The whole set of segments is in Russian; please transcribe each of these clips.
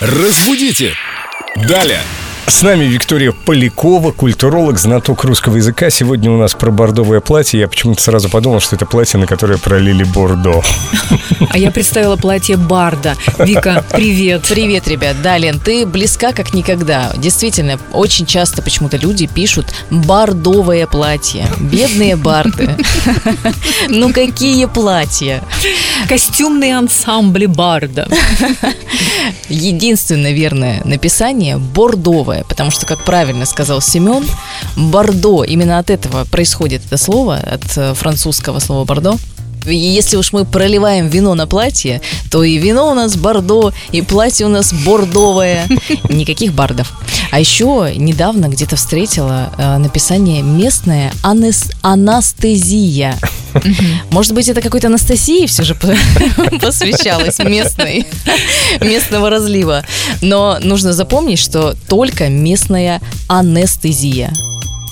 Разбудите! Далее! С нами Виктория Полякова, культуролог, знаток русского языка. Сегодня у нас про бордовое платье. Я почему-то сразу подумал, что это платье, на которое пролили бордо. А я представила платье Барда. Вика, привет. Привет, ребят. Да, Лен, ты близка как никогда. Действительно, очень часто почему-то люди пишут «бордовое платье». Бедные барды. Ну какие платья? Костюмный ансамбль Барда. Единственное верное написание – бордовое, потому что, как правильно сказал Семен, бордо, именно от этого происходит это слово, от э, французского слова бордо. Если уж мы проливаем вино на платье, то и вино у нас бордо, и платье у нас бордовое. Никаких бардов. А еще недавно где-то встретила э, написание местное анес- анестезия. Может быть, это какой-то Анастасии все же по- посвящалось местной, местного разлива. Но нужно запомнить, что только местная анестезия.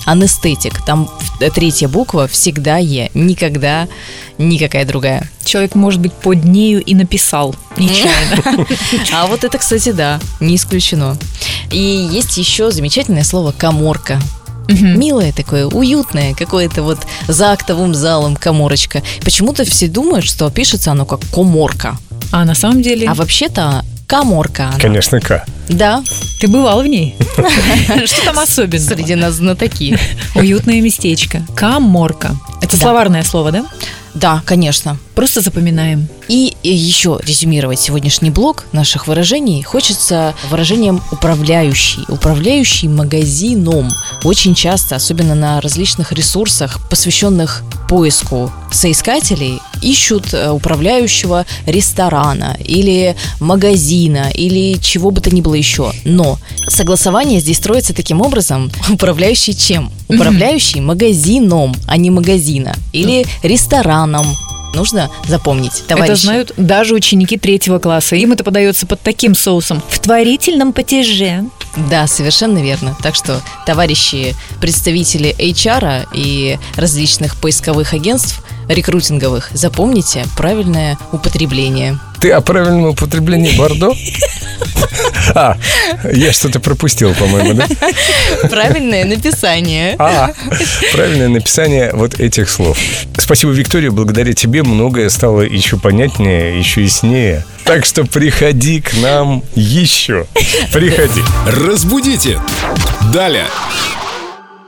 Анестетик. Там третья буква всегда Е. Никогда никакая другая. Человек, может быть, под нею и написал нечаянно. А вот это, кстати, да, не исключено. И есть еще замечательное слово «коморка». Милое такое, уютное, какое-то вот за актовым залом коморочка. Почему-то все думают, что пишется оно как коморка. А на самом деле, А вообще-то коморка она. Конечно, К. Да, ты бывал в ней? Что там особенного? среди нас знатоки. Уютное местечко. Каморка. Это словарное слово, да? Да, конечно. Просто запоминаем. И еще резюмировать сегодняшний блок наших выражений хочется выражением управляющий. Управляющий магазином. Очень часто, особенно на различных ресурсах, посвященных поиску соискателей, ищут э, управляющего ресторана или магазина или чего бы то ни было еще. Но согласование здесь строится таким образом. Управляющий чем? Управляющий магазином, а не магазина. Или рестораном. Нужно запомнить, товарищи. Это знают даже ученики третьего класса. Им это подается под таким соусом. В творительном потеже. Да, совершенно верно. Так что, товарищи представители HR и различных поисковых агентств рекрутинговых, запомните правильное употребление. Ты о правильном употреблении бордо? А, я что-то пропустил, по-моему, да? Правильное написание. А, правильное написание вот этих слов. Спасибо, Виктория. Благодаря тебе многое стало еще понятнее, еще яснее. Так что приходи к нам еще. Приходи. Разбудите! Далее!